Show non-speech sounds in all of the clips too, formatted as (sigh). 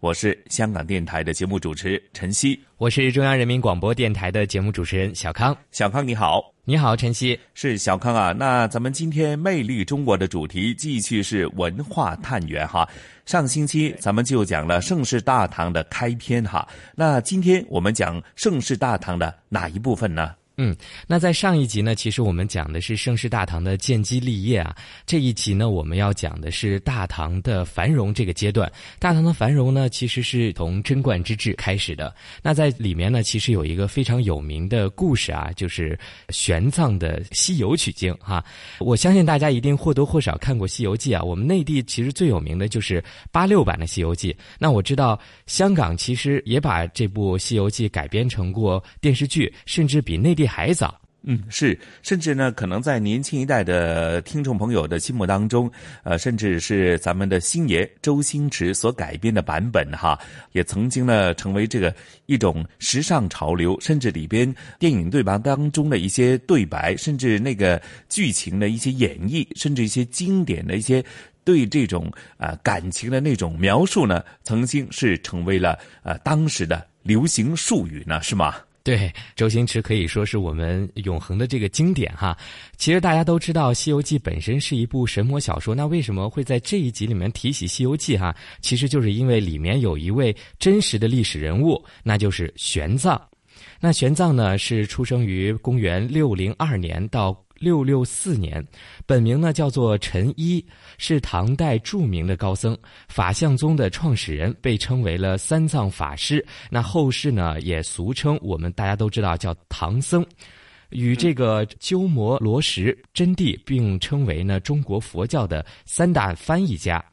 我是香港电台的节目主持陈曦，我是中央人民广播电台的节目主持人小康。小康你好，你好陈曦，是小康啊。那咱们今天《魅力中国》的主题继续是文化探源哈。上星期咱们就讲了盛世大唐的开篇哈，那今天我们讲盛世大唐的哪一部分呢？嗯，那在上一集呢，其实我们讲的是盛世大唐的建基立业啊。这一集呢，我们要讲的是大唐的繁荣这个阶段。大唐的繁荣呢，其实是从贞观之治开始的。那在里面呢，其实有一个非常有名的故事啊，就是玄奘的西游取经哈。我相信大家一定或多或少看过《西游记》啊。我们内地其实最有名的就是八六版的《西游记》。那我知道香港其实也把这部《西游记》改编成过电视剧，甚至比内地。还早，嗯，是，甚至呢，可能在年轻一代的听众朋友的心目当中，呃，甚至是咱们的星爷周星驰所改编的版本哈，也曾经呢成为这个一种时尚潮流，甚至里边电影对白当中的一些对白，甚至那个剧情的一些演绎，甚至一些经典的一些对这种啊感情的那种描述呢，曾经是成为了呃当时的流行术语呢，是吗？对，周星驰可以说是我们永恒的这个经典哈。其实大家都知道，《西游记》本身是一部神魔小说，那为什么会在这一集里面提起《西游记》哈？其实就是因为里面有一位真实的历史人物，那就是玄奘。那玄奘呢，是出生于公元六零二年到。六六四年，本名呢叫做陈一，是唐代著名的高僧，法相宗的创始人，被称为了三藏法师。那后世呢也俗称我们大家都知道叫唐僧，与这个鸠摩罗什、真谛并称为呢中国佛教的三大翻译家。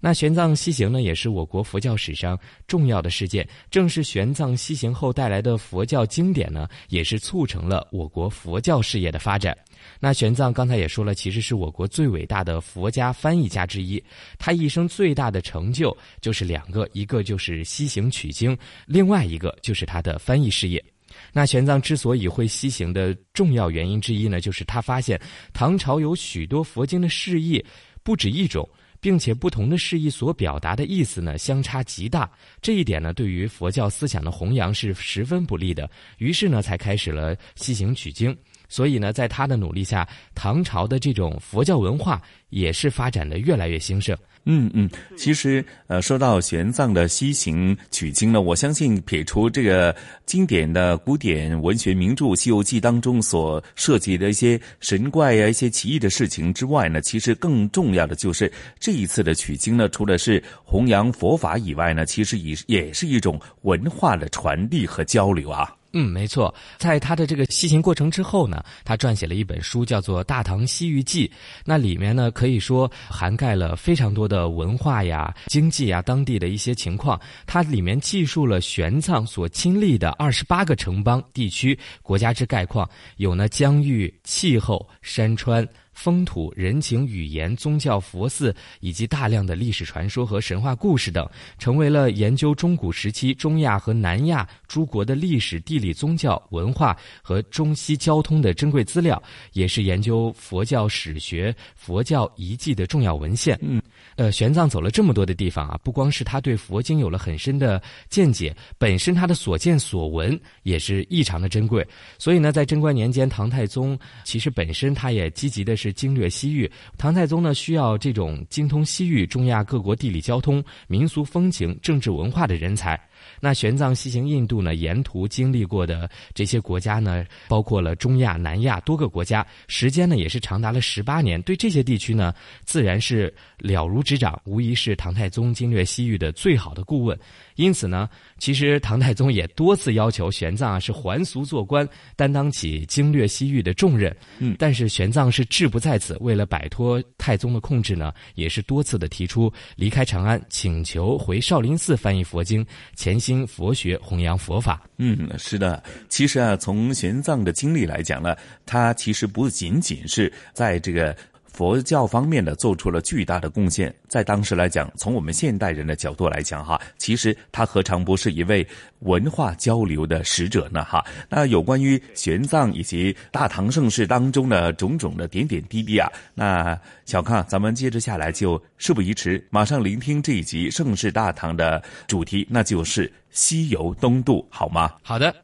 那玄奘西行呢，也是我国佛教史上重要的事件。正是玄奘西行后带来的佛教经典呢，也是促成了我国佛教事业的发展。那玄奘刚才也说了，其实是我国最伟大的佛家翻译家之一。他一生最大的成就就是两个，一个就是西行取经，另外一个就是他的翻译事业。那玄奘之所以会西行的重要原因之一呢，就是他发现唐朝有许多佛经的释义不止一种。并且不同的释义所表达的意思呢相差极大，这一点呢对于佛教思想的弘扬是十分不利的。于是呢才开始了西行取经。所以呢，在他的努力下，唐朝的这种佛教文化也是发展的越来越兴盛。嗯嗯，其实呃，说到玄奘的西行取经呢，我相信撇除这个经典的古典文学名著《西游记》当中所涉及的一些神怪呀、一些奇异的事情之外呢，其实更重要的就是这一次的取经呢，除了是弘扬佛法以外呢，其实也也是一种文化的传递和交流啊。嗯，没错，在他的这个西行过程之后呢，他撰写了一本书，叫做《大唐西域记》。那里面呢，可以说涵盖了非常多的文化呀、经济呀、当地的一些情况。它里面记述了玄奘所亲历的二十八个城邦、地区、国家之概况，有呢疆域、气候、山川。风土人情、语言、宗教、佛寺，以及大量的历史传说和神话故事等，成为了研究中古时期中亚和南亚诸国的历史、地理、宗教、文化和中西交通的珍贵资料，也是研究佛教史学、佛教遗迹的重要文献。嗯。呃，玄奘走了这么多的地方啊，不光是他对佛经有了很深的见解，本身他的所见所闻也是异常的珍贵。所以呢，在贞观年间，唐太宗其实本身他也积极的是经略西域。唐太宗呢，需要这种精通西域、中亚各国地理、交通、民俗风情、政治文化的人才。那玄奘西行印度呢，沿途经历过的这些国家呢，包括了中亚、南亚多个国家，时间呢也是长达了十八年。对这些地区呢，自然是了如指掌，无疑是唐太宗经略西域的最好的顾问。因此呢，其实唐太宗也多次要求玄奘啊是还俗做官，担当起经略西域的重任。嗯，但是玄奘是志不不在此，为了摆脱太宗的控制呢，也是多次的提出离开长安，请求回少林寺翻译佛经，潜心佛学，弘扬佛法。嗯，是的。其实啊，从玄奘的经历来讲呢，他其实不仅仅是在这个。佛教方面呢，做出了巨大的贡献。在当时来讲，从我们现代人的角度来讲，哈，其实他何尝不是一位文化交流的使者呢？哈，那有关于玄奘以及大唐盛世当中的种种的点点滴滴啊，那小康，咱们接着下来就事不宜迟，马上聆听这一集《盛世大唐》的主题，那就是西游东渡，好吗？好的。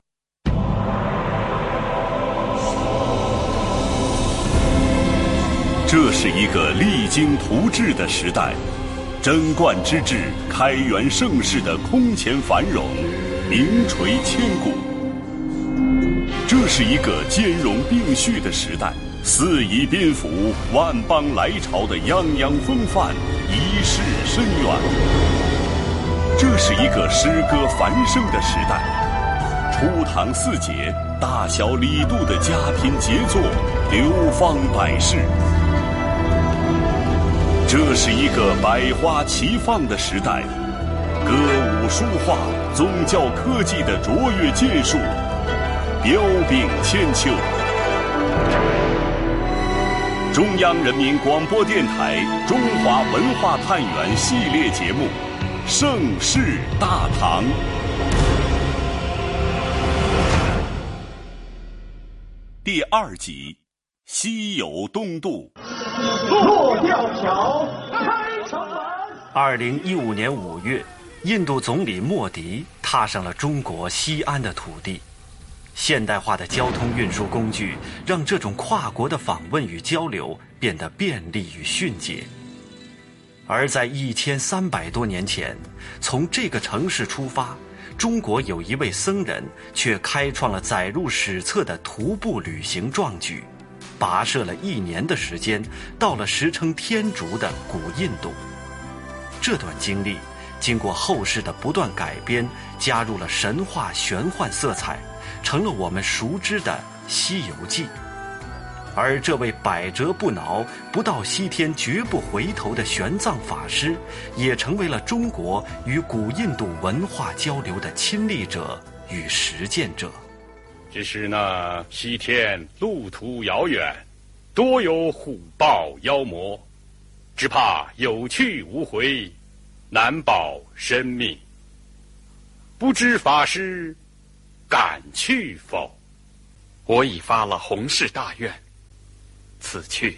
这是一个励精图治的时代，贞观之治、开元盛世的空前繁荣，名垂千古。这是一个兼容并蓄的时代，四夷宾服、万邦来朝的泱泱风范，一世深远。这是一个诗歌繁盛的时代，初唐四杰、大小李杜的佳品杰作，流芳百世。这是一个百花齐放的时代，歌舞书画、宗教科技的卓越建树，彪炳千秋。中央人民广播电台《中华文化探源》系列节目《盛世大唐》第二集《西游东渡》。过吊桥，开城门。二零一五年五月，印度总理莫迪踏上了中国西安的土地。现代化的交通运输工具让这种跨国的访问与交流变得便利与迅捷。而在一千三百多年前，从这个城市出发，中国有一位僧人却开创了载入史册的徒步旅行壮举。跋涉了一年的时间，到了时称天竺的古印度。这段经历经过后世的不断改编，加入了神话玄幻色彩，成了我们熟知的《西游记》。而这位百折不挠、不到西天绝不回头的玄奘法师，也成为了中国与古印度文化交流的亲历者与实践者。只是那西天路途遥远，多有虎豹妖魔，只怕有去无回，难保生命。不知法师敢去否？我已发了弘誓大愿，此去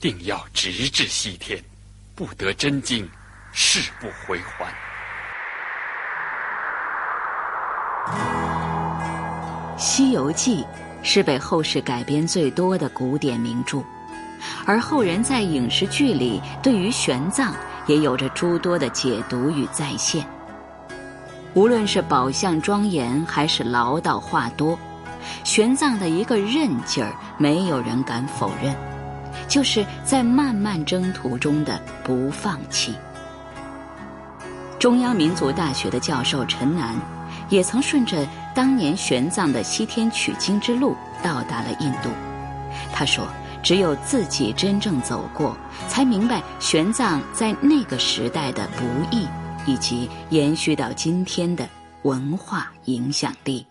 定要直至西天，不得真经，誓不回还。《西游记》是被后世改编最多的古典名著，而后人在影视剧里对于玄奘也有着诸多的解读与再现。无论是宝相庄严，还是唠叨话多，玄奘的一个韧劲儿，没有人敢否认，就是在漫漫征途中的不放弃。中央民族大学的教授陈楠。也曾顺着当年玄奘的西天取经之路到达了印度。他说：“只有自己真正走过，才明白玄奘在那个时代的不易，以及延续到今天的文化影响力。”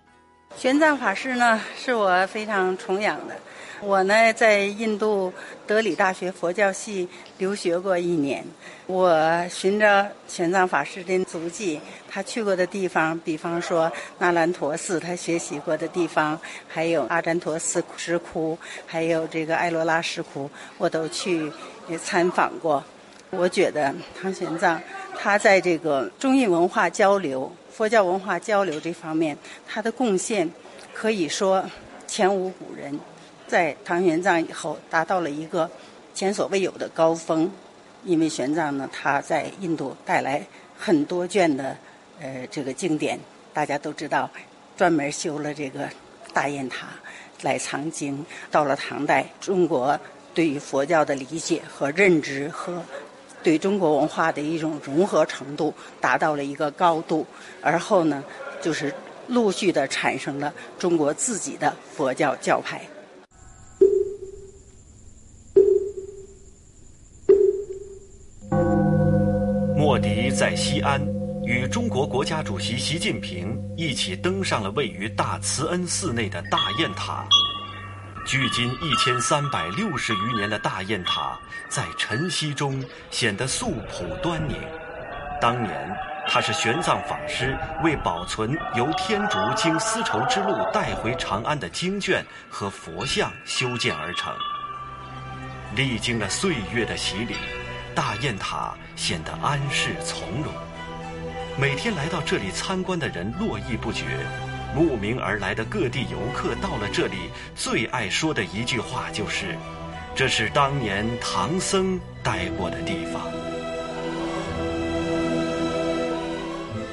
玄奘法师呢，是我非常崇仰的。我呢，在印度德里大学佛教系留学过一年。我循着玄奘法师的足迹，他去过的地方，比方说那兰陀寺，他学习过的地方，还有阿占陀寺石窟，还有这个埃罗拉石窟，我都去参访过。我觉得唐玄奘他在这个中印文化交流、佛教文化交流这方面，他的贡献可以说前无古人。在唐玄奘以后，达到了一个前所未有的高峰。因为玄奘呢，他在印度带来很多卷的呃这个经典，大家都知道，专门修了这个大雁塔来藏经。到了唐代，中国对于佛教的理解和认知和对中国文化的一种融合程度达到了一个高度，而后呢，就是陆续的产生了中国自己的佛教教派。莫迪在西安与中国国家主席习近平一起登上了位于大慈恩寺内的大雁塔。距今一千三百六十余年的大雁塔，在晨曦中显得素朴端宁。当年，它是玄奘法师为保存由天竺经丝绸之路带回长安的经卷和佛像修建而成。历经了岁月的洗礼，大雁塔显得安适从容。每天来到这里参观的人络绎不绝。慕名而来的各地游客到了这里，最爱说的一句话就是：“这是当年唐僧待过的地方。”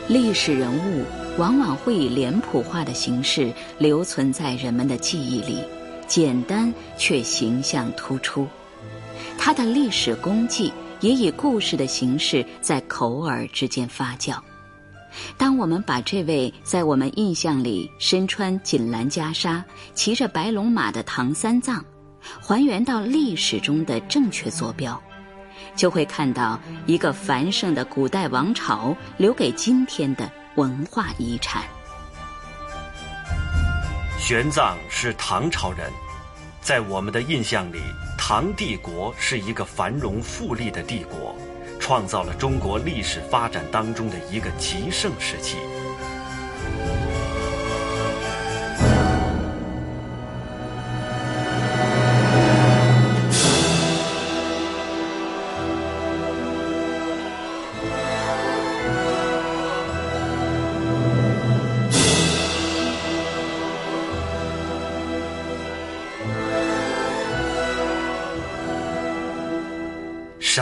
历史人物往往会以脸谱化的形式留存在人们的记忆里，简单却形象突出。他的历史功绩也以故事的形式在口耳之间发酵。当我们把这位在我们印象里身穿锦蓝袈裟、骑着白龙马的唐三藏，还原到历史中的正确坐标，就会看到一个繁盛的古代王朝留给今天的文化遗产。玄奘是唐朝人，在我们的印象里，唐帝国是一个繁荣富丽的帝国。创造了中国历史发展当中的一个极盛时期。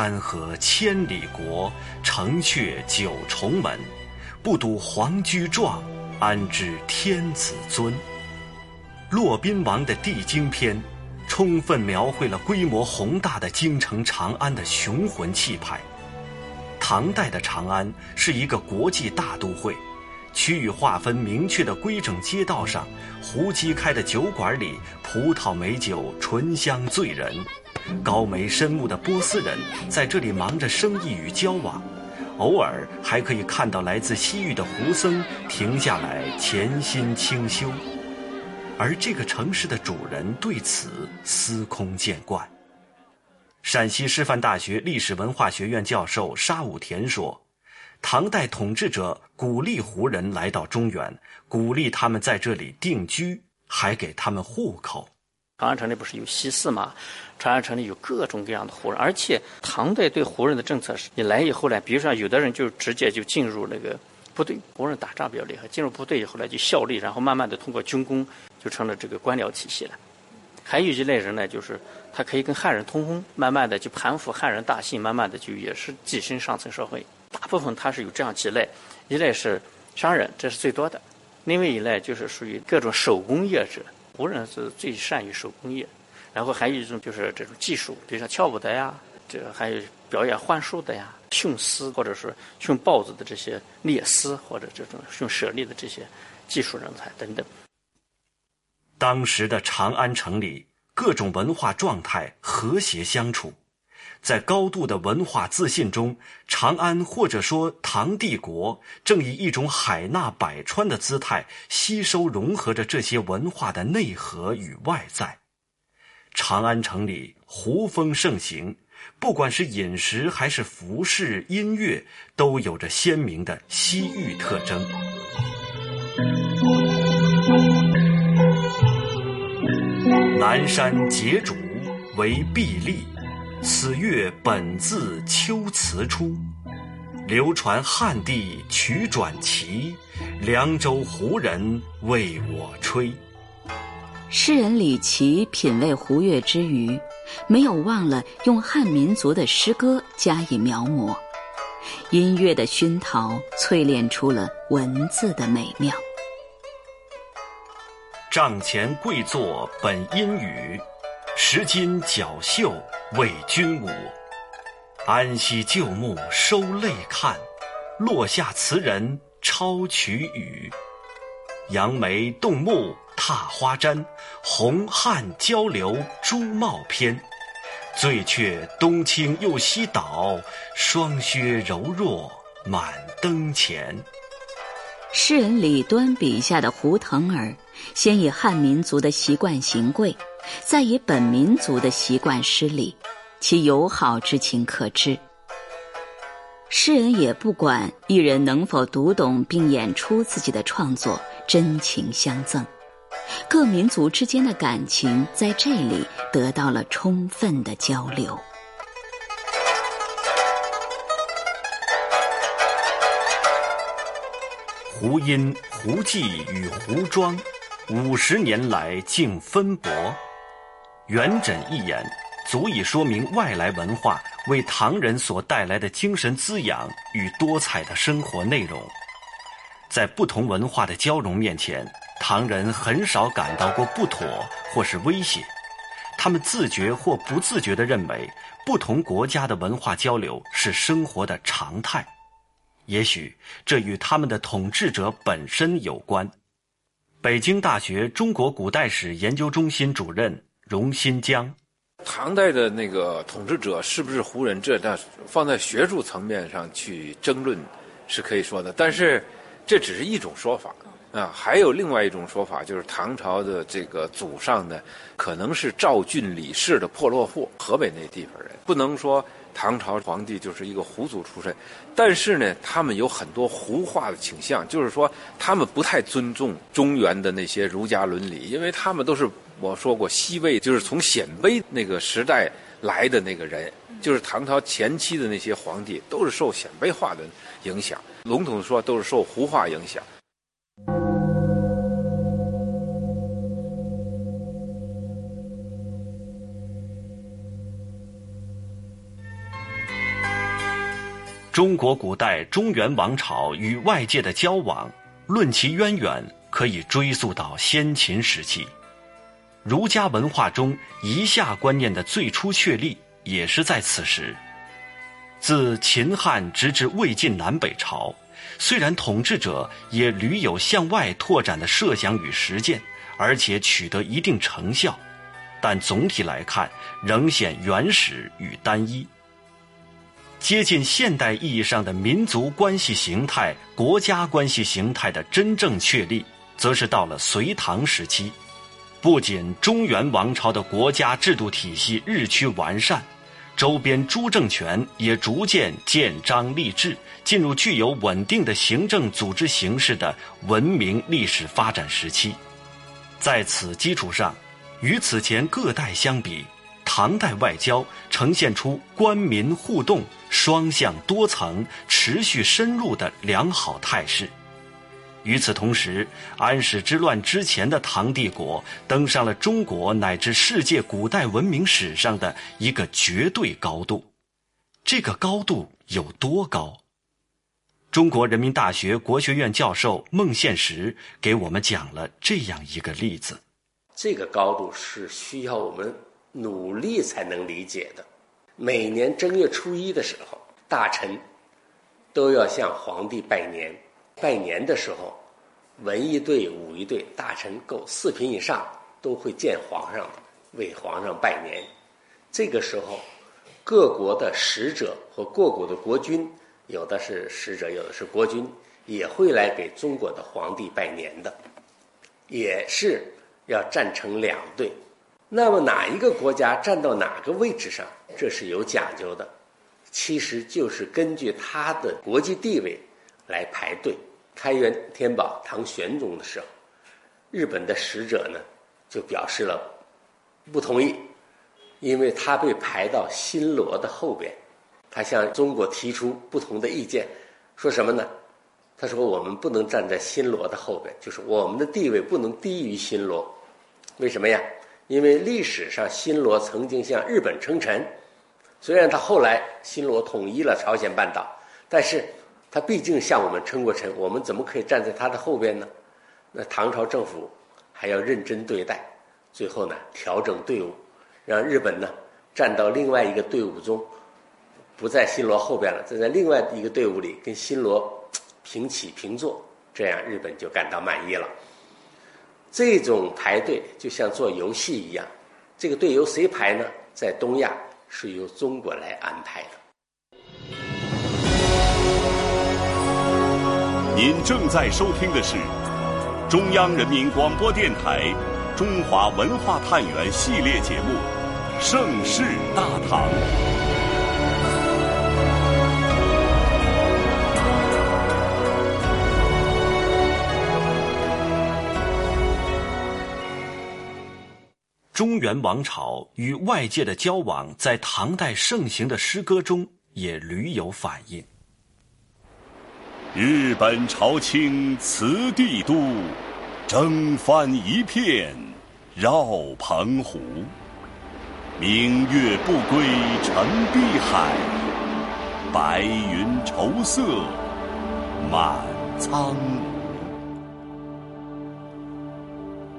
山河千里国，城阙九重门。不睹皇居壮，安知天子尊？骆宾王的《帝京篇》，充分描绘了规模宏大的京城长安的雄浑气派。唐代的长安是一个国际大都会，区域划分明确的规整街道上，胡姬开的酒馆里，葡萄美酒醇香醉人。高眉深目的波斯人在这里忙着生意与交往，偶尔还可以看到来自西域的胡僧停下来潜心清修，而这个城市的主人对此司空见惯。陕西师范大学历史文化学院教授沙武田说：“唐代统治者鼓励胡人来到中原，鼓励他们在这里定居，还给他们户口。长安城里不是有西寺吗？”长安城里有各种各样的胡人，而且唐代对胡人的政策是：你来以后呢，比如说有的人就直接就进入那个部队，胡人打仗比较厉害，进入部队以后呢就效力，然后慢慢的通过军功就成了这个官僚体系了。还有一类人呢，就是他可以跟汉人通婚，慢慢的就盘附汉人大姓，慢慢的就也是跻身上层社会。大部分他是有这样几类：一类是商人，这是最多的；另外一类就是属于各种手工业者，胡人是最善于手工业。然后还有一种就是这种技术，比如说跳舞的呀，这还有表演幻术的呀，驯狮或者是驯豹子的这些猎狮，或者这种驯舍利的这些技术人才等等。当时的长安城里，各种文化状态和谐相处，在高度的文化自信中，长安或者说唐帝国正以一种海纳百川的姿态，吸收融合着这些文化的内核与外在。长安城里胡风盛行，不管是饮食还是服饰、音乐，都有着鲜明的西域特征。南山结主为碧丽，此乐本自秋词出。流传汉地曲转奇，凉州胡人为我吹。诗人李琦品味胡乐之余，没有忘了用汉民族的诗歌加以描摹。音乐的熏陶淬炼出了文字的美妙。帐前跪坐本阴雨，石襟脚袖为君舞。安息旧木收泪看，落下词人抄曲语。杨梅动目踏花毡，红汉交流朱帽篇。醉却东倾又西倒，霜靴柔弱满灯前。诗人李端笔下的胡腾儿，先以汉民族的习惯行跪，再以本民族的习惯施礼。其友好之情可知。诗人也不管艺人能否读懂并演出自己的创作，真情相赠。各民族之间的感情在这里得到了充分的交流。胡音、胡记与胡庄，五十年来竟分薄。元稹一言。足以说明外来文化为唐人所带来的精神滋养与多彩的生活内容。在不同文化的交融面前，唐人很少感到过不妥或是威胁。他们自觉或不自觉地认为，不同国家的文化交流是生活的常态。也许这与他们的统治者本身有关。北京大学中国古代史研究中心主任荣新江。唐代的那个统治者是不是胡人？这那放在学术层面上去争论，是可以说的。但是，这只是一种说法啊。还有另外一种说法，就是唐朝的这个祖上呢，可能是赵郡李氏的破落户，河北那地方人。不能说唐朝皇帝就是一个胡族出身，但是呢，他们有很多胡化的倾向，就是说他们不太尊重中原的那些儒家伦理，因为他们都是。我说过，西魏就是从鲜卑那个时代来的那个人，就是唐朝前期的那些皇帝，都是受鲜卑化的影响。笼统说，都是受胡化影响。中国古代中原王朝与外界的交往，论其渊源，可以追溯到先秦时期。儒家文化中夷夏观念的最初确立，也是在此时。自秦汉直至魏晋南北朝，虽然统治者也屡有向外拓展的设想与实践，而且取得一定成效，但总体来看仍显原始与单一。接近现代意义上的民族关系形态、国家关系形态的真正确立，则是到了隋唐时期。不仅中原王朝的国家制度体系日趋完善，周边诸政权也逐渐建章立制，进入具有稳定的行政组织形式的文明历史发展时期。在此基础上，与此前各代相比，唐代外交呈现出官民互动、双向多层、持续深入的良好态势。与此同时，安史之乱之前的唐帝国登上了中国乃至世界古代文明史上的一个绝对高度。这个高度有多高？中国人民大学国学院教授孟宪实给我们讲了这样一个例子：这个高度是需要我们努力才能理解的。每年正月初一的时候，大臣都要向皇帝拜年。拜年的时候，文艺队、武艺队，大臣够四品以上都会见皇上，为皇上拜年。这个时候，各国的使者和各国的国君，有的是使者，有的是国君，也会来给中国的皇帝拜年的，也是要站成两队。那么哪一个国家站到哪个位置上，这是有讲究的，其实就是根据他的国际地位来排队。开元天宝唐玄宗的时候，日本的使者呢就表示了不同意，因为他被排到新罗的后边，他向中国提出不同的意见，说什么呢？他说我们不能站在新罗的后边，就是我们的地位不能低于新罗。为什么呀？因为历史上新罗曾经向日本称臣，虽然他后来新罗统一了朝鲜半岛，但是他毕竟向我们称过臣，我们怎么可以站在他的后边呢？那唐朝政府还要认真对待，最后呢调整队伍，让日本呢站到另外一个队伍中，不在新罗后边了，站在另外一个队伍里跟新罗平起平坐，这样日本就感到满意了。这种排队就像做游戏一样，这个队由谁排呢？在东亚是由中国来安排的。您正在收听的是中央人民广播电台《中华文化探源》系列节目《盛世大唐》。中原王朝与外界的交往，在唐代盛行的诗歌中也屡有反映。日本朝清辞帝都，征帆一片绕澎湖。明月不归沉碧海，白云愁色满苍梧。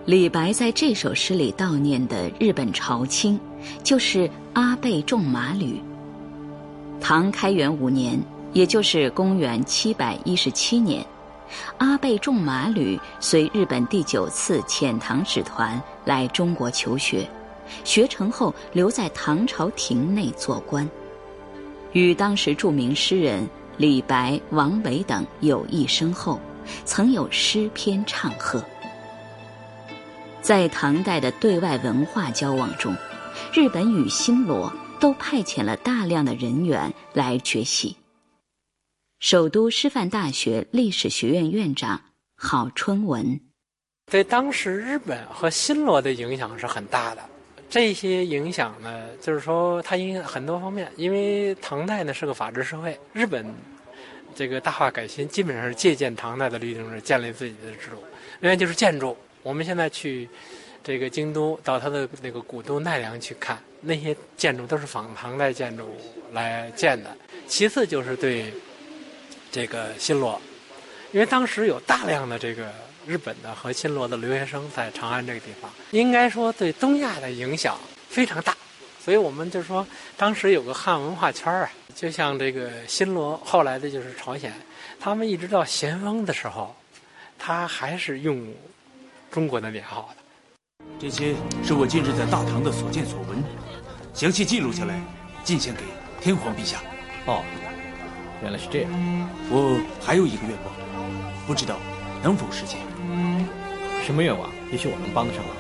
李白在这首诗里悼念的日本朝清，就是阿倍仲麻吕。唐开元五年。也就是公元七百一十七年，阿倍仲麻吕随日本第九次遣唐使团来中国求学，学成后留在唐朝廷内做官，与当时著名诗人李白、王维等友谊深厚，曾有诗篇唱和。在唐代的对外文化交往中，日本与新罗都派遣了大量的人员来学习。首都师范大学历史学院院长郝春文，对当时日本和新罗的影响是很大的。这些影响呢，就是说它影响很多方面。因为唐代呢是个法治社会，日本这个大化改新基本上是借鉴唐代的律政制建立自己的制度。另外就是建筑，我们现在去这个京都到它的那个古都奈良去看，那些建筑都是仿唐代建筑来建的。其次就是对。这个新罗，因为当时有大量的这个日本的和新罗的留学生在长安这个地方，应该说对东亚的影响非常大，所以我们就说当时有个汉文化圈啊，就像这个新罗，后来的就是朝鲜，他们一直到咸丰的时候，他还是用中国的年号的。这些是我近日在大唐的所见所闻，详细记录下来，进献给天皇陛下。哦。原来是这样，我还有一个愿望，不知道能否实现。什么愿望？也许我能帮得上忙。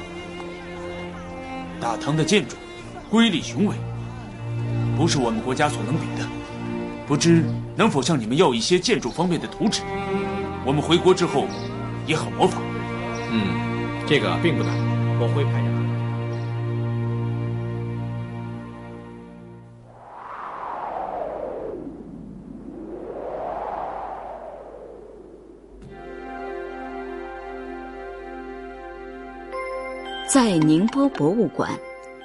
大唐的建筑瑰丽雄伟，不是我们国家所能比的。不知能否向你们要一些建筑方面的图纸，我们回国之后也好模仿。嗯，这个并不难，我会派在宁波博物馆，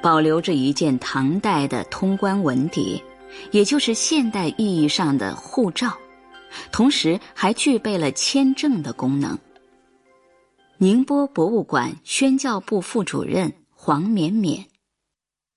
保留着一件唐代的通关文牒，也就是现代意义上的护照，同时还具备了签证的功能。宁波博物馆宣教部副主任黄绵绵，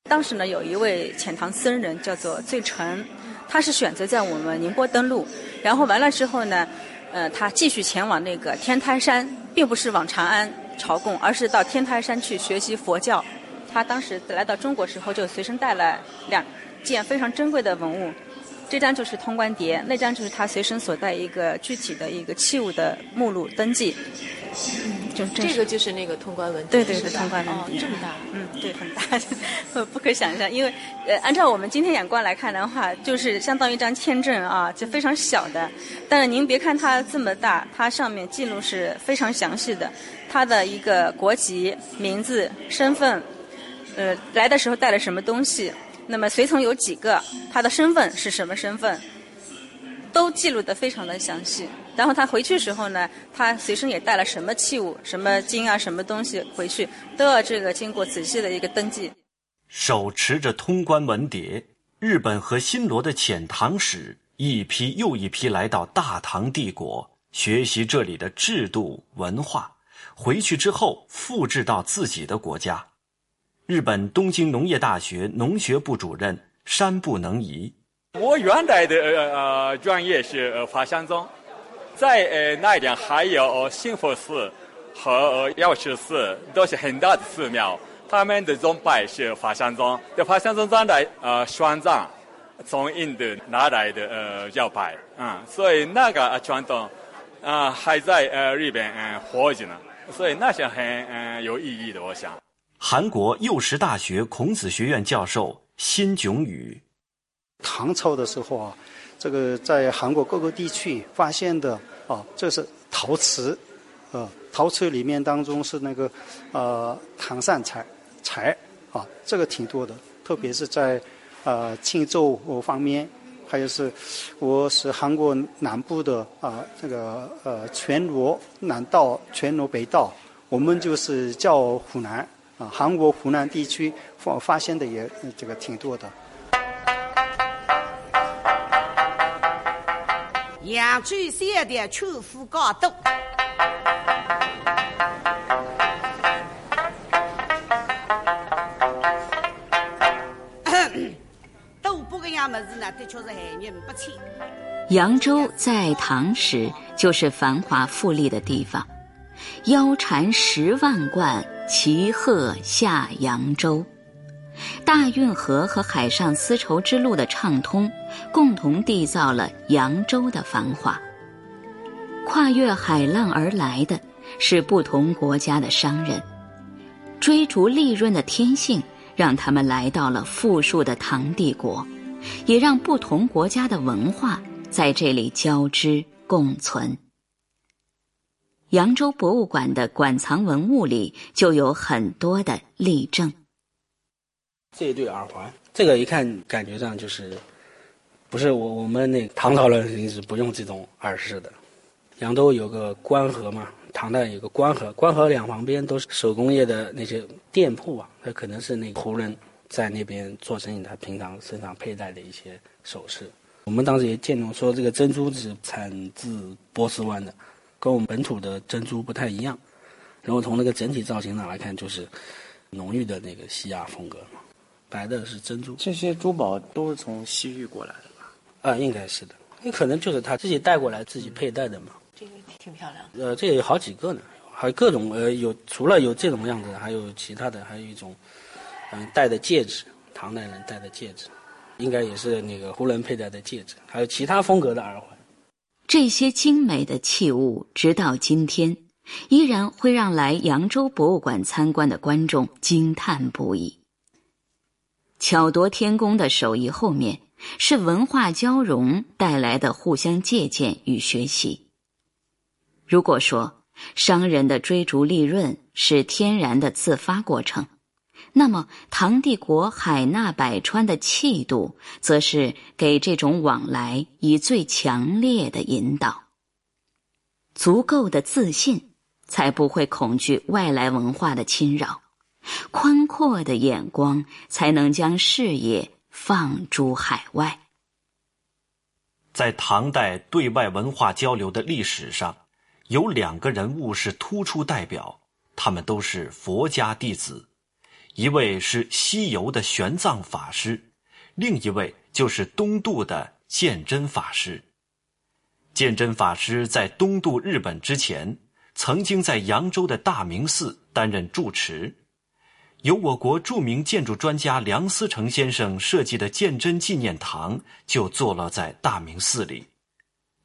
当时呢，有一位遣唐僧人叫做醉澄，他是选择在我们宁波登陆，然后完了之后呢，呃，他继续前往那个天台山，并不是往长安。朝贡，而是到天台山去学习佛教。他当时来到中国时候，就随身带了两件非常珍贵的文物。这张就是通关牒，那张就是他随身所带一个具体的一个器物的目录登记。就这个就是那个通关文牒，对对对，通关文牒这么大，嗯，对，很大，不可想象。因为呃，按照我们今天眼光来看的话，就是相当于一张签证啊，就非常小的。但是您别看它这么大，它上面记录是非常详细的，它的一个国籍、名字、身份，呃，来的时候带了什么东西，那么随从有几个，他的身份是什么身份。都记录的非常的详细，然后他回去时候呢，他随身也带了什么器物、什么金啊、什么东西回去，都要这个经过仔细的一个登记。手持着通关文牒，日本和新罗的遣唐使一批又一批来到大唐帝国，学习这里的制度文化，回去之后复制到自己的国家。日本东京农业大学农学部主任山不能移。我原来的呃专业是呃法相宗，在呃那边还有幸福寺和药师寺，都是很大的寺庙。他们的宗派是法相宗，这法相宗在呃玄奘，从印度拿来的呃教派，嗯，所以那个传统啊还在呃日本嗯活着呢，所以那是很嗯有意义的，我想。韩国幼师大学孔子学院教授辛炯宇，唐朝的时候啊，这个在韩国各个地区发现的啊，这是陶瓷，呃，陶瓷里面当中是那个呃唐善材材啊，这个挺多的，特别是在呃庆州方面，还有是我是韩国南部的啊，这个呃全罗南道、全罗北道，我们就是叫湖南。啊，韩国湖南地区发发现的也这个挺多的。扬州县的秋富高度，(coughs) 都不个样么子呢？的确是害人不浅。扬州在唐时就是繁华富丽的地方，腰缠十万贯。骑鹤下扬州，大运河和海上丝绸之路的畅通，共同缔造了扬州的繁华。跨越海浪而来的是不同国家的商人，追逐利润的天性让他们来到了富庶的唐帝国，也让不同国家的文化在这里交织共存。扬州博物馆的馆藏文物里就有很多的例证。这一对耳环，这个一看感觉上就是，不是我我们那唐朝人是不用这种耳饰的。扬州有个官河嘛，唐代有个官河，官河两旁边都是手工业的那些店铺啊，那可能是那胡人在那边做生意，他平常身上佩戴的一些首饰。我们当时也见到说，这个珍珠是产自波斯湾的。跟我们本土的珍珠不太一样，然后从那个整体造型上来看，就是浓郁的那个西亚风格嘛。白的是珍珠，这些珠宝都是从西域过来的吧？啊，应该是的，那可能就是他自己带过来、自己佩戴的嘛。这个挺漂亮。呃，这有好几个呢，还有各种呃，有除了有这种样子的，还有其他的，还有一种嗯戴的戒指，唐代人戴的戒指，应该也是那个胡人佩戴的戒指，还有其他风格的耳环。这些精美的器物，直到今天，依然会让来扬州博物馆参观的观众惊叹不已。巧夺天工的手艺后面，是文化交融带来的互相借鉴与学习。如果说商人的追逐利润是天然的自发过程，那么，唐帝国海纳百川的气度，则是给这种往来以最强烈的引导。足够的自信，才不会恐惧外来文化的侵扰；宽阔的眼光，才能将视野放诸海外。在唐代对外文化交流的历史上，有两个人物是突出代表，他们都是佛家弟子。一位是西游的玄奘法师，另一位就是东渡的鉴真法师。鉴真法师在东渡日本之前，曾经在扬州的大明寺担任住持。由我国著名建筑专家梁思成先生设计的鉴真纪念堂就坐落在大明寺里。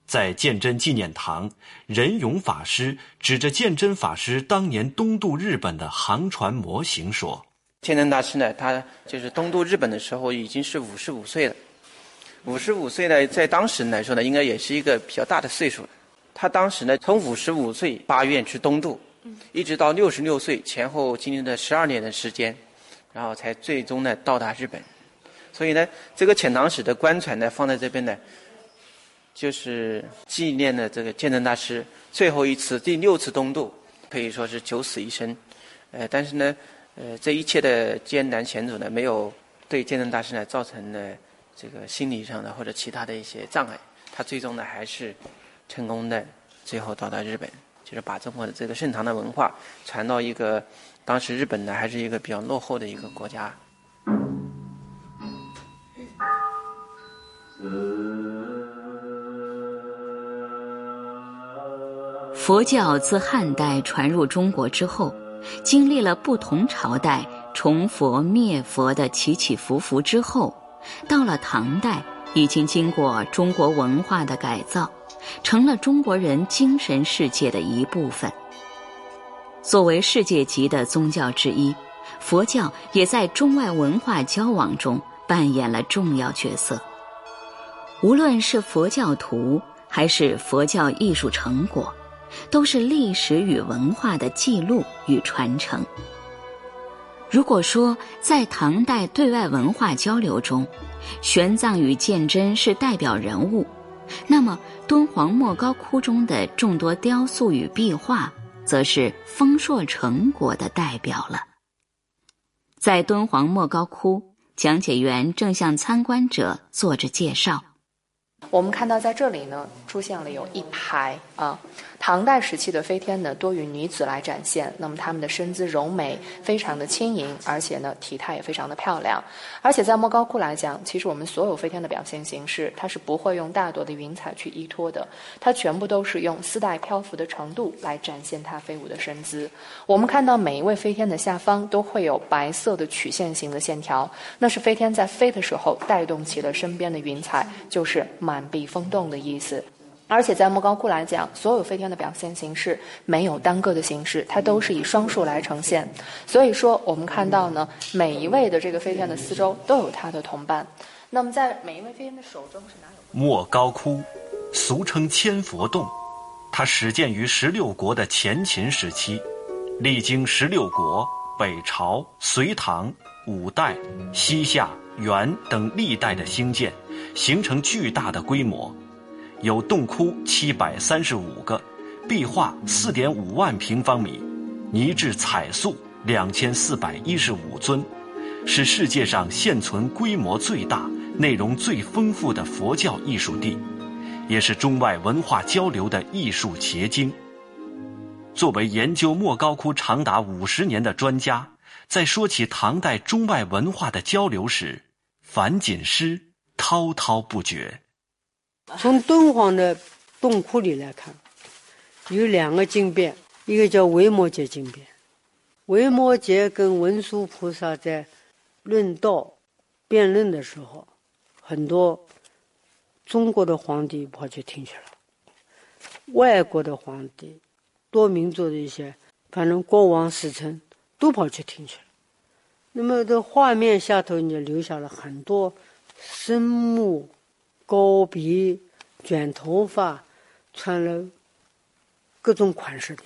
在鉴真纪念堂，仁勇法师指着鉴真法师当年东渡日本的航船模型说。鉴真大师呢，他就是东渡日本的时候已经是五十五岁了。五十五岁呢，在当时来说呢，应该也是一个比较大的岁数了。他当时呢，从五十五岁发愿去东渡，一直到六十六岁前后经历了十二年的时间，然后才最终呢到达日本。所以呢，这个遣唐使的官船呢放在这边呢，就是纪念了这个鉴真大师最后一次第六次东渡，可以说是九死一生。呃，但是呢。呃，这一切的艰难险阻呢，没有对鉴真大师呢造成的这个心理上的或者其他的一些障碍，他最终呢还是成功的，最后到达日本，就是把中国的这个盛唐的文化传到一个当时日本呢还是一个比较落后的一个国家。佛教自汉代传入中国之后，经历了不同朝代崇佛灭佛的起起伏伏之后，到了唐代，已经经过中国文化的改造，成了中国人精神世界的一部分。作为世界级的宗教之一，佛教也在中外文化交往中扮演了重要角色。无论是佛教徒，还是佛教艺术成果。都是历史与文化的记录与传承。如果说在唐代对外文化交流中，玄奘与鉴真是代表人物，那么敦煌莫高窟中的众多雕塑与壁画，则是丰硕成果的代表了。在敦煌莫高窟，讲解员正向参观者做着介绍。我们看到在这里呢，出现了有一排啊。唐代时期的飞天呢，多与女子来展现。那么她们的身姿柔美，非常的轻盈，而且呢，体态也非常的漂亮。而且在莫高窟来讲，其实我们所有飞天的表现形式，它是不会用大朵的云彩去依托的，它全部都是用丝带漂浮的程度来展现它飞舞的身姿。我们看到每一位飞天的下方都会有白色的曲线型的线条，那是飞天在飞的时候带动起了身边的云彩，就是满壁风动的意思。而且在莫高窟来讲，所有飞天的表现形式没有单个的形式，它都是以双数来呈现。所以说，我们看到呢，每一位的这个飞天的四周都有它的同伴。那么，在每一位飞天的手中是哪有？莫高窟，俗称千佛洞，它始建于十六国的前秦时期，历经十六国、北朝、隋唐、五代、西夏、元等历代的兴建，形成巨大的规模。有洞窟七百三十五个，壁画四点五万平方米，泥质彩塑两千四百一十五尊，是世界上现存规模最大、内容最丰富的佛教艺术地，也是中外文化交流的艺术结晶。作为研究莫高窟长达五十年的专家，在说起唐代中外文化的交流时，樊锦诗滔滔不绝。从敦煌的洞窟里来看，有两个经变，一个叫维摩诘经变。维摩诘跟文殊菩萨在论道、辩论的时候，很多中国的皇帝跑去听去了，外国的皇帝、多民族的一些，反正国王、使臣都跑去听去了。那么这画面下头，你留下了很多深目。高鼻、卷头发，穿了各种款式的。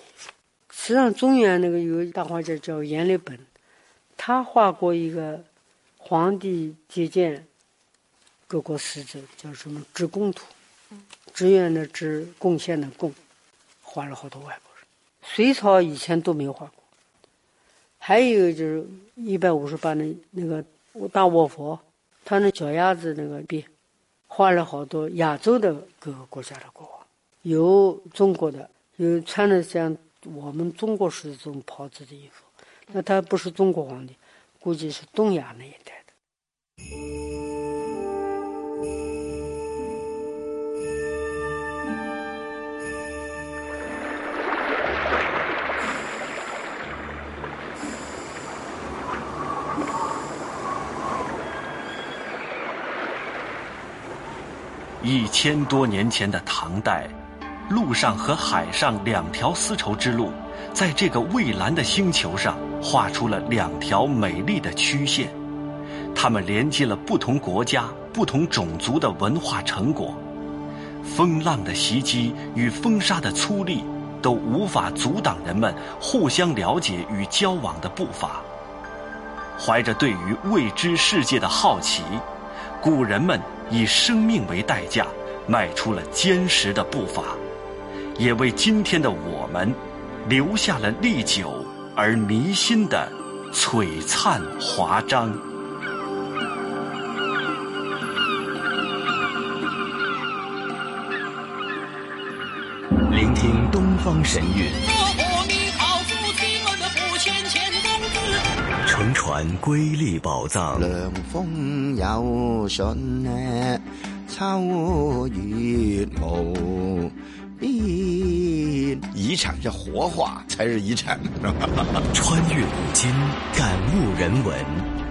实际上，中原那个有一大画家叫阎立本，他画过一个皇帝接见各国使者，叫什么“支贡图”，支援的支，贡献的贡，画了好多外国人。隋朝以前都没画过。还有就是一百五十八的那个大卧佛，他那脚丫子那个边。画了好多亚洲的各个国家的国王，有中国的，有穿的像我们中国式的这种袍子的衣服，那他不是中国皇帝，估计是东亚那一带的。一千多年前的唐代，陆上和海上两条丝绸之路，在这个蔚蓝的星球上画出了两条美丽的曲线，它们连接了不同国家、不同种族的文化成果。风浪的袭击与风沙的粗砺，都无法阻挡人们互相了解与交往的步伐。怀着对于未知世界的好奇，古人们。以生命为代价迈出了坚实的步伐也为今天的我们留下了历久而弥新的璀璨华章。聆听东方神韵。乘船瑰丽宝藏。凉风有信呢，秋月无边。遗产要活化才是遗产。穿越古今，感悟人文，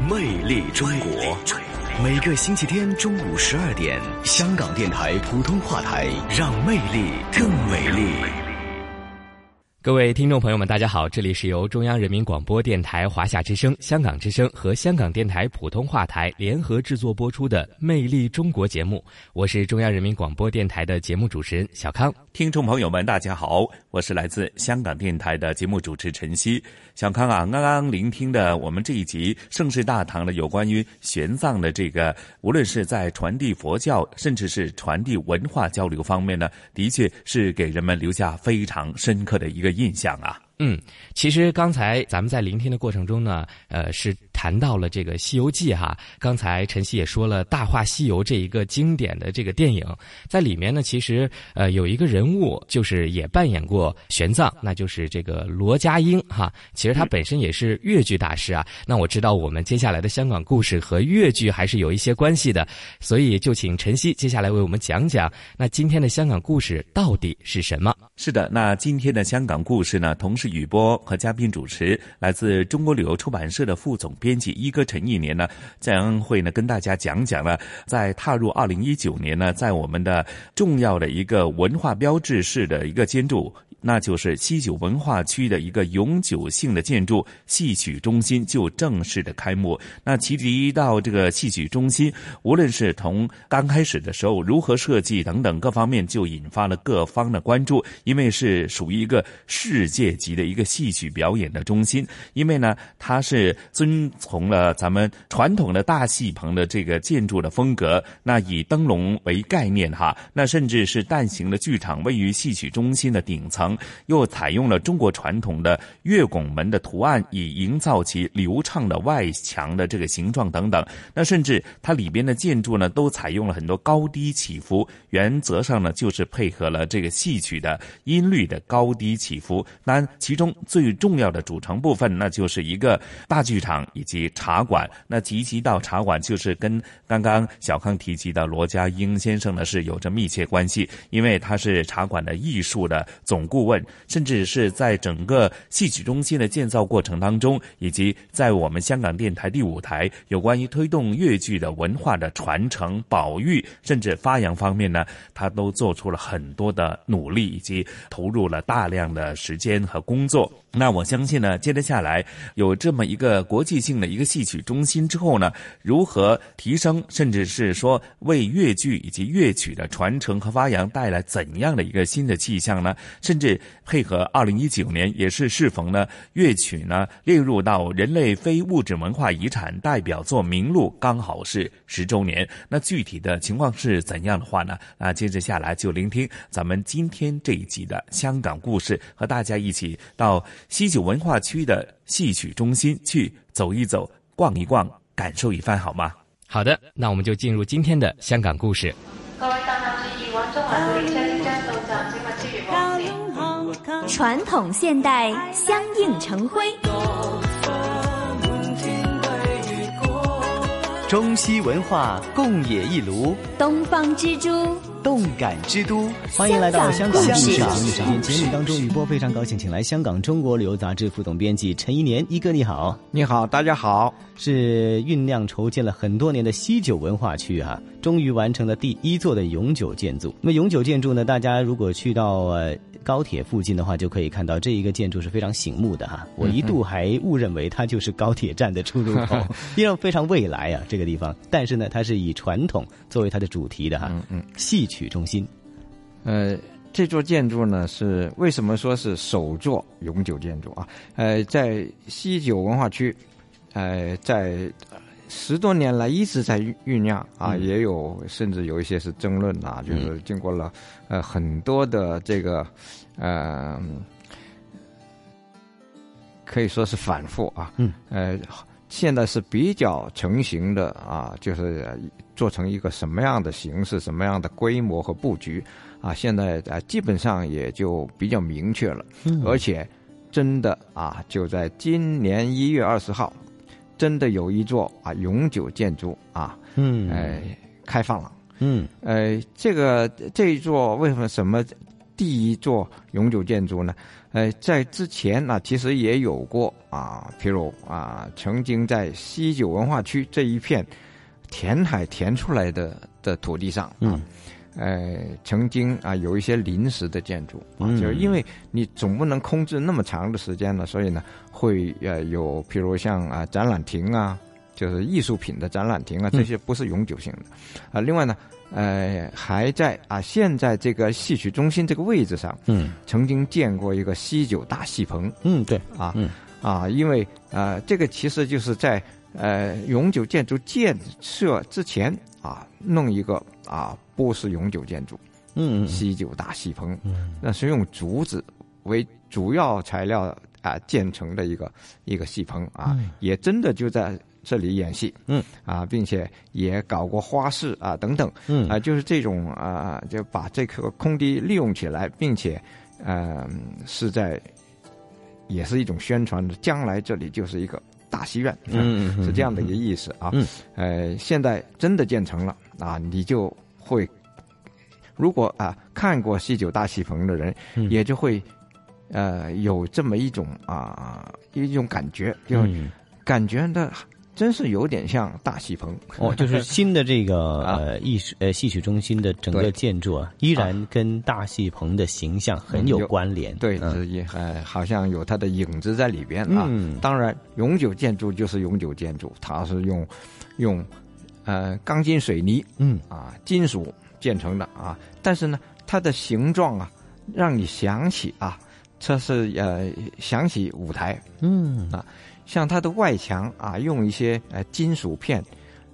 魅力中国。每个星期天中午十二点，香港电台普通话台，让魅力更美丽。各位听众朋友们，大家好！这里是由中央人民广播电台华夏之声、香港之声和香港电台普通话台联合制作播出的《魅力中国》节目，我是中央人民广播电台的节目主持人小康。听众朋友们，大家好，我是来自香港电台的节目主持陈曦。小康啊，刚刚聆听的我们这一集盛世大唐的有关于玄奘的这个，无论是在传递佛教，甚至是传递文化交流方面呢，的确是给人们留下非常深刻的一个。印象啊，嗯，其实刚才咱们在聆听的过程中呢，呃，是谈到了这个《西游记》哈。刚才晨曦也说了，《大话西游》这一个经典的这个电影，在里面呢，其实呃有一个人物，就是也扮演过玄奘，那就是这个罗家英哈。其实他本身也是越剧大师啊。那我知道我们接下来的香港故事和越剧还是有一些关系的，所以就请晨曦接下来为我们讲讲，那今天的香港故事到底是什么？是的，那今天的香港故事呢，同时语播和嘉宾主持来自中国旅游出版社的副总编辑一哥陈一年呢，将会呢跟大家讲讲呢，在踏入二零一九年呢，在我们的重要的一个文化标志式的一个建筑。那就是西九文化区的一个永久性的建筑戏曲中心就正式的开幕。那提及到这个戏曲中心，无论是从刚开始的时候如何设计等等各方面，就引发了各方的关注。因为是属于一个世界级的一个戏曲表演的中心，因为呢，它是遵从了咱们传统的大戏棚的这个建筑的风格。那以灯笼为概念哈，那甚至是蛋形的剧场位于戏曲中心的顶层。又采用了中国传统的月拱门的图案，以营造其流畅的外墙的这个形状等等。那甚至它里边的建筑呢，都采用了很多高低起伏，原则上呢，就是配合了这个戏曲的音律的高低起伏。那其中最重要的组成部分，那就是一个大剧场以及茶馆。那提及到茶馆，就是跟刚刚小康提及的罗家英先生呢，是有着密切关系，因为他是茶馆的艺术的总顾。问，甚至是在整个戏曲中心的建造过程当中，以及在我们香港电台第五台有关于推动粤剧的文化的传承、保育，甚至发扬方面呢，他都做出了很多的努力，以及投入了大量的时间和工作。那我相信呢，接着下来有这么一个国际性的一个戏曲中心之后呢，如何提升，甚至是说为粤剧以及乐曲的传承和发扬带来怎样的一个新的气象呢？甚至配合二零一九年，也是适逢呢乐曲呢列入到人类非物质文化遗产代表作名录，刚好是十周年。那具体的情况是怎样的话呢？那接着下来就聆听咱们今天这一集的香港故事，和大家一起到。西九文化区的戏曲中心去走一走、逛一逛、感受一番，好吗？好的，那我们就进入今天的香港故事。传统现代相映成辉，中西文化共冶一炉，东方之珠。动感之都，欢迎来到香港故事。节目当中，雨波非常高兴，请来香港中国旅游杂志副总编辑陈一年。一哥，你好，你好，大家好。是酝酿筹建了很多年的西九文化区啊，终于完成了第一座的永久建筑。那么永久建筑呢，大家如果去到呃高铁附近的话，就可以看到这一个建筑是非常醒目的哈。我一度还误认为它就是高铁站的出入口，(laughs) 因为非常未来啊这个地方。但是呢，它是以传统作为它的主题的哈，嗯，戏曲中心。呃，这座建筑呢是为什么说是首座永久建筑啊？呃，在西九文化区。呃，在十多年来一直在酝酿啊，也有甚至有一些是争论啊，就是经过了呃很多的这个呃，可以说是反复啊，嗯呃，现在是比较成型的啊，就是做成一个什么样的形式、什么样的规模和布局啊，现在啊基本上也就比较明确了，嗯而且真的啊，就在今年一月二十号，真的有一座啊永久建筑啊，嗯哎开放了。嗯，呃，这个这一座为什么什么第一座永久建筑呢？呃，在之前呢、其实也有过啊，譬如啊，曾经在西九文化区这一片填海填出来的的土地上，嗯，呃，曾经啊有一些临时的建筑啊，嗯。就是因为你总不能空置那么长的时间了，所以呢，会呃有譬如像啊展览亭啊，就是艺术品的展览亭啊，这些不是永久性的。啊，另外呢，呃，还在啊现在这个戏曲中心这个位置上，嗯，曾经建过一个西九大戏棚，嗯，对，啊，嗯，啊，因为呃，这个其实就是在呃永久建筑建设之前啊，弄一个啊不是永久建筑，嗯，西九大戏棚，嗯，那是用竹子为主要材料啊建成的一个一个戏棚啊，嗯。也真的就在这里演戏，嗯。啊，并且也搞过花市啊等等，嗯。啊，就是这种啊，就把这个空地利用起来，并且呃是在也是一种宣传的，将来这里就是一个大戏院，嗯嗯嗯是这样的一个意思啊。嗯，呃，现在真的建成了啊，你就会如果啊看过西九大戏棚的人，嗯。也就会呃有这么一种啊一种感觉，就嗯。感觉的真是有点像大戏棚哦，(laughs) 就是新的这个呃艺术呃戏曲中心的整个建筑啊，依然跟大戏棚的形象很有关联。对，也呃好像有它的影子在里边啊。嗯。当然，永久建筑就是永久建筑，它是用用呃钢筋水泥嗯。啊金属建成的啊，但是呢，它的形状啊，让你想起啊，这是呃想起舞台嗯。啊，像它的外墙啊，用一些呃金属片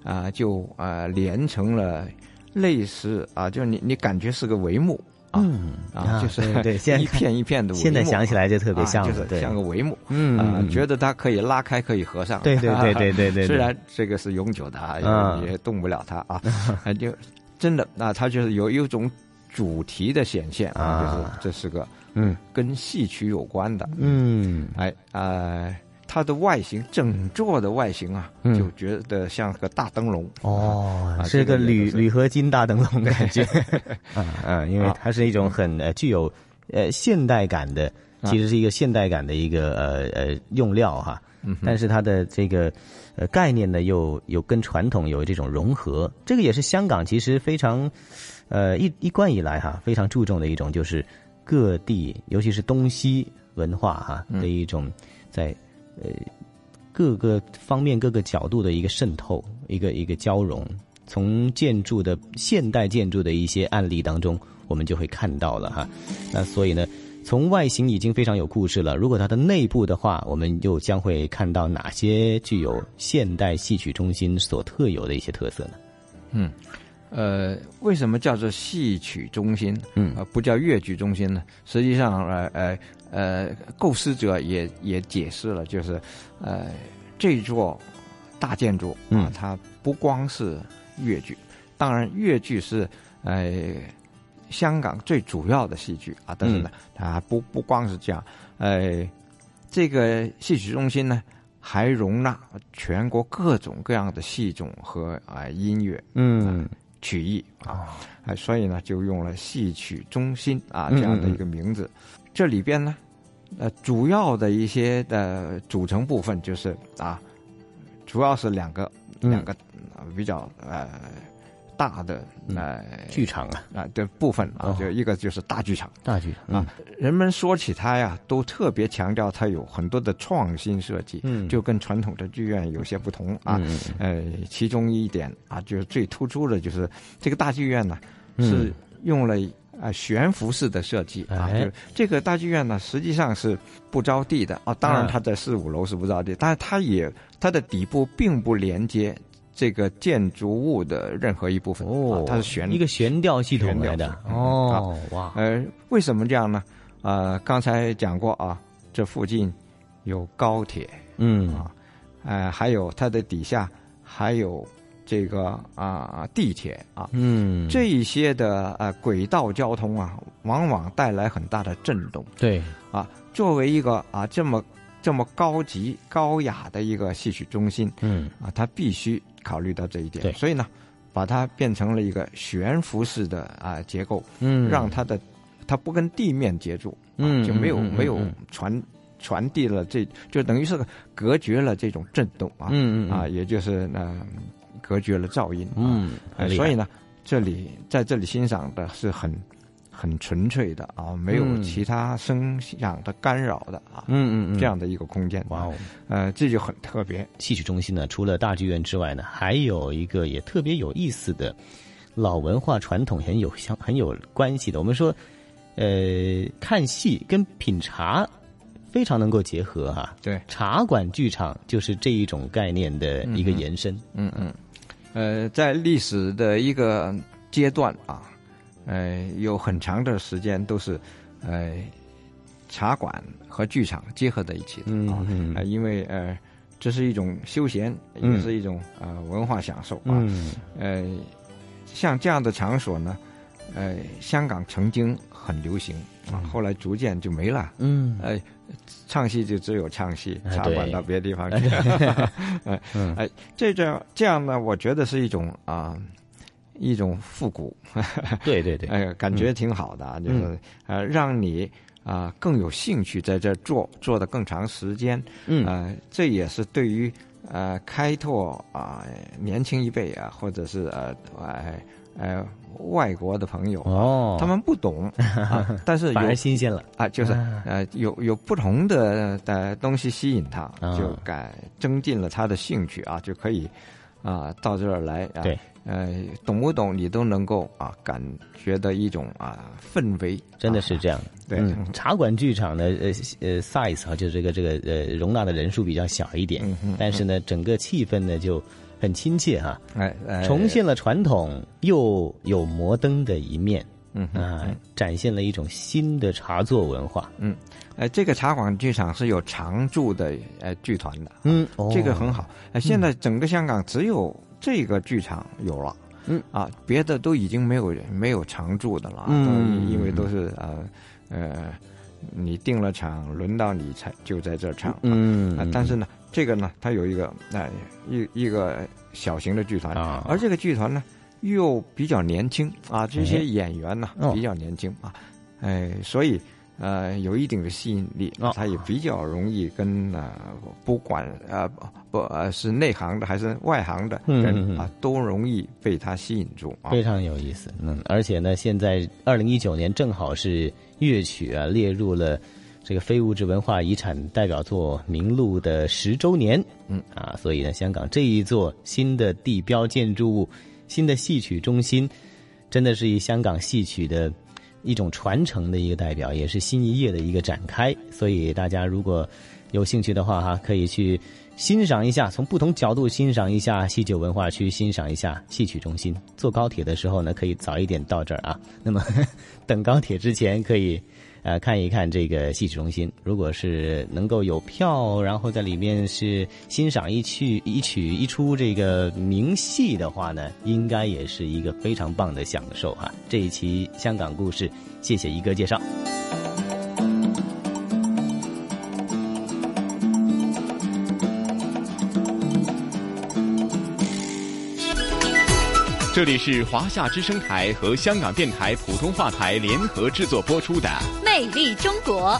啊，就呃连成了类似啊，就你你感觉是个帷幕。嗯啊，就是对对，现在 (laughs) 一片一片的帷幕，现在想起来就特别像就是像个帷幕，嗯觉得它可以拉开，可以合上，对对对对对 (laughs) 虽然这个是永久的啊，嗯也也动不了它啊，啊 (laughs) 就真的，那它就是有一种主题的显现啊，啊。就是这是个嗯。跟戏曲有关的，嗯。哎呃，它的外形，整座的外形啊，嗯。就觉得像个大灯笼。哦，啊是个这个铝铝合金大灯笼感觉，(laughs) 啊啊，因为啊。它是一种很呃具有呃现代感的，啊。其实是一个现代感的一个呃呃用料哈，嗯但是它的这个呃概念呢又有跟传统有这种融合，这个也是香港其实非常呃一一贯以来哈非常注重的一种就是各地尤其是东西文化哈嗯。的一种在呃各个方面、各个角度的一个渗透，一个一个交融。从建筑的现代建筑的一些案例当中，我们就会看到了哈。那所以呢，从外形已经非常有故事了。如果它的内部的话，我们又将会看到哪些具有现代戏曲中心所特有的一些特色呢？嗯，呃，为什么叫做戏曲中心？嗯呃，不叫越剧中心呢？实际上，呃呃呃，构思者也也解释了，就是呃，这座大建筑啊，嗯它不光是粤剧，当然粤剧是呃香港最主要的戏剧啊，但是呢，它不不光是这样，呃，这个戏曲中心呢。还容纳全国各种各样的戏种和啊、音乐，嗯，曲艺啊，啊，所以呢就用了戏曲中心啊嗯这样的一个名字。这里边呢，呃，主要的一些的组成部分就是啊，主要是两个、嗯。两个呃比较呃大的呃剧场啊。啊的部分啊，哦。就一个就是大剧场。大剧场啊，人们说起它呀，都特别强调它有很多的创新设计，嗯。就跟传统的剧院有些不同啊。嗯。呃，其中一点啊，就是最突出的就是这个大剧院呢，嗯。是用了啊悬浮式的设计啊，哎就是这个大剧院呢，实际上是不着地的啊。当然，啊它在四五楼是不着地，但是它也它的底部并不连接。这个建筑物的任何一部分，哦啊、它是悬一个悬吊系统来的哦啊哇呃，为什么这样呢？呃，刚才讲过啊，这附近有高铁，嗯啊，呃，还有它的底下还有这个啊地铁啊，嗯，这一些的呃轨道交通啊，往往带来很大的震动。对，啊，作为一个啊这么这么高级高雅的一个戏曲中心，嗯，啊，它必须考虑到这一点。对。所以呢，把它变成了一个悬浮式的啊结构，嗯。让它的它不跟地面接触，啊嗯就没有嗯嗯没有嗯传传递了这就等于是隔绝了这种震动啊，嗯嗯嗯。啊，也就是呃隔绝了噪音，嗯所以呢，这里在这里欣赏的是很很纯粹的啊，没有嗯其他声响的干扰的啊，嗯嗯嗯。这样的一个空间，哇哦，呃，这就很特别。戏曲中心呢，除了大剧院之外呢，还有一个也特别有意思的老文化传统，很有相很有关系的。我们说，呃，看戏跟品茶非常能够结合哈、对，茶馆剧场就是这一种概念的一个延伸。嗯嗯，呃，在历史的一个阶段啊，呃，有很长的时间都是呃茶馆和剧场结合在一起的啊，嗯呃因为呃这是一种休闲，嗯。也是一种呃文化享受啊，嗯。呃，像这样的场所呢，呃，香港曾经很流行啊，后来逐渐就没了。嗯，哎，唱戏就只有唱戏，茶馆到别的地方去。哎 (laughs) 嗯。哎，这这这样呢，我觉得是一种啊。一种复古，(laughs) 对对对，哎，感觉挺好的啊，就是嗯呃，让你啊更有兴趣在这做，做的更长时间，嗯。呃，这也是对于呃开拓啊、年轻一辈啊，或者是呃呃呃外国的朋友啊哦。他们不懂啊，(laughs) 但是有反而新鲜了。啊，就是啊呃有有不同的的东西吸引他，啊。就改增进了他的兴趣啊，就可以啊到这儿来啊，对，呃懂不懂你都能够啊感觉到一种啊氛围，真的是这样。对。嗯茶馆剧场的，呃呃，size 啊，就是这个这个呃，容纳的人数比较小一点，嗯但是呢，整个气氛呢就很亲切哈、哎哎。重现了传统又有摩登的一面，嗯哼啊、展现了一种新的茶座文化。嗯，呃，这个茶馆剧场是有常驻的呃剧团的，嗯哦。这个很好。呃，现在整个香港只有这个剧场有了，嗯。啊，别的都已经没有没有常驻的了，嗯因为都是呃呃，你定了场，轮到你才就在这儿唱，嗯。啊，但是呢，这个呢，它有一个呃一一个小型的剧团，啊。而这个剧团呢又比较年轻啊，这哎。些演员呢、哦。比较年轻啊，哎，所以呃有一定的吸引力，哦。它也比较容易跟呃不管呃不呃是内行的还是外行的嗯嗯嗯。人啊，都容易被它吸引住啊。非常有意思，嗯，而且呢，现在二零一九年正好是乐曲啊列入了这个非物质文化遗产代表作名录的十周年，嗯啊，所以呢，香港这一座新的地标建筑物、新的戏曲中心，真的是以香港戏曲的一种传承的一个代表，也是新一页的一个展开。所以大家如果有兴趣的话，哈，可以去欣赏一下，从不同角度欣赏一下西九文化区，欣赏一下戏曲中心。坐高铁的时候呢，可以早一点到这儿啊。那么 (laughs) 等高铁之前，可以呃看一看这个戏曲中心。如果是能够有票，然后在里面是欣赏一曲一曲一出这个名戏的话呢，应该也是一个非常棒的享受哈、这一期香港故事，谢谢一哥介绍。这里是华夏之声台和香港电台普通话台联合制作播出的《魅力中国》。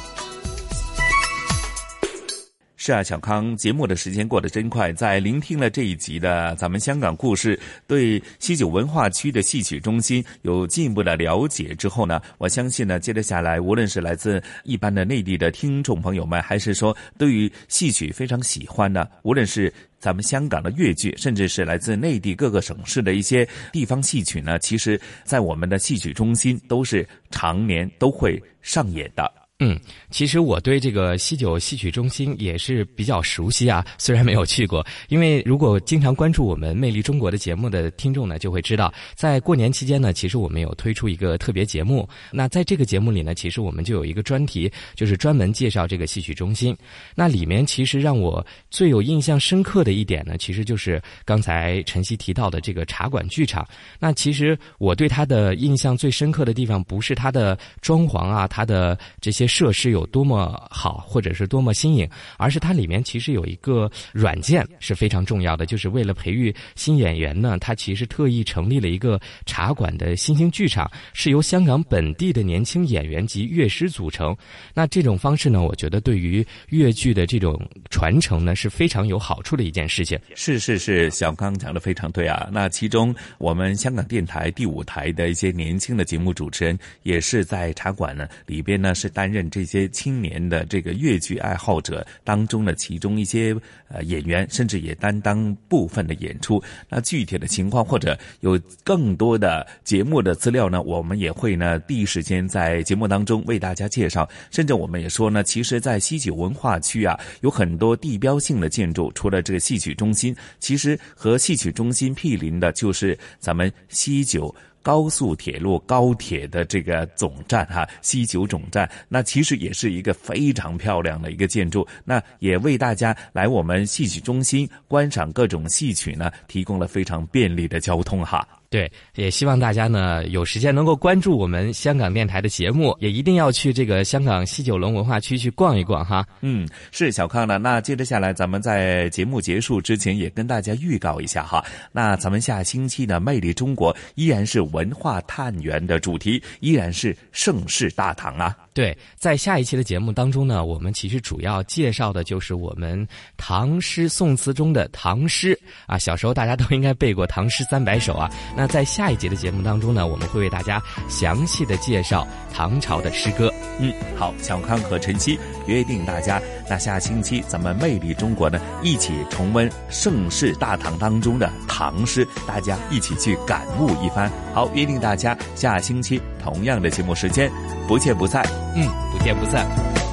是啊，小康，节目的时间过得真快。在聆听了这一集的咱们香港故事，对西九文化区的戏曲中心有进一步的了解之后呢，我相信呢，接着下来，无论是来自一般的内地的听众朋友们，还是说对于戏曲非常喜欢的，无论是咱们香港的粤剧，甚至是来自内地各个省市的一些地方戏曲呢，其实在我们的戏曲中心都是常年都会上演的。嗯，其实我对这个西九戏曲中心也是比较熟悉啊，(laughs) 虽然没有去过。因为如果经常关注我们《魅力中国》的节目的听众呢，就会知道，在过年期间呢，其实我们有推出一个特别节目。那在这个节目里呢，其实我们就有一个专题，就是专门介绍这个戏曲中心。那里面其实让我最有印象深刻的一点呢，其实就是刚才晨曦提到的这个茶馆剧场。那其实我对它的印象最深刻的地方，不是它的装潢啊，它的这些。设施有多么好，或者是多么新颖，而是它里面其实有一个软件是非常重要的，就是为了培育新演员呢，它其实特意成立了一个茶馆的新兴剧场，是由香港本地的年轻演员及乐师组成。那这种方式呢，我觉得对于粤剧的这种传承呢是非常有好处的一件事情。是是是，小刚讲的非常对啊。那其中我们香港电台第五台的一些年轻的节目主持人，也是在茶馆呢里边呢是担任。这些青年的这个粤剧爱好者当中的其中一些呃演员，甚至也担当部分的演出。那具体的情况或者有更多的节目的资料呢，我们也会呢第一时间在节目当中为大家介绍。甚至我们也说呢，其实，在西九文化区啊，有很多地标性的建筑，除了这个戏曲中心，其实和戏曲中心毗邻的就是咱们西九。高速铁路高铁的这个总站哈，西九总站，那其实也是一个非常漂亮的一个建筑，那也为大家来我们戏曲中心观赏各种戏曲呢，提供了非常便利的交通哈。对，也希望大家呢有时间能够关注我们香港电台的节目，也一定要去这个香港西九龙文化区去逛一逛哈。嗯，是小康呢。那接着下来，咱们在节目结束之前，也跟大家预告一下哈。那咱们下星期呢，魅力中国依然是文化探源的主题，依然是盛世大唐啊。对，在下一期的节目当中呢，我们其实主要介绍的就是我们唐诗宋词中的唐诗啊。小时候大家都应该背过《唐诗三百首》啊。那在下一节的节目当中呢，我们会为大家详细的介绍唐朝的诗歌。嗯，好，小康和晨曦约定大家，那下星期咱们魅力中国呢，一起重温盛世大唐当中的唐诗，大家一起去感悟一番。好，约定大家下星期同样的节目时间。不见不散，嗯，不见不散。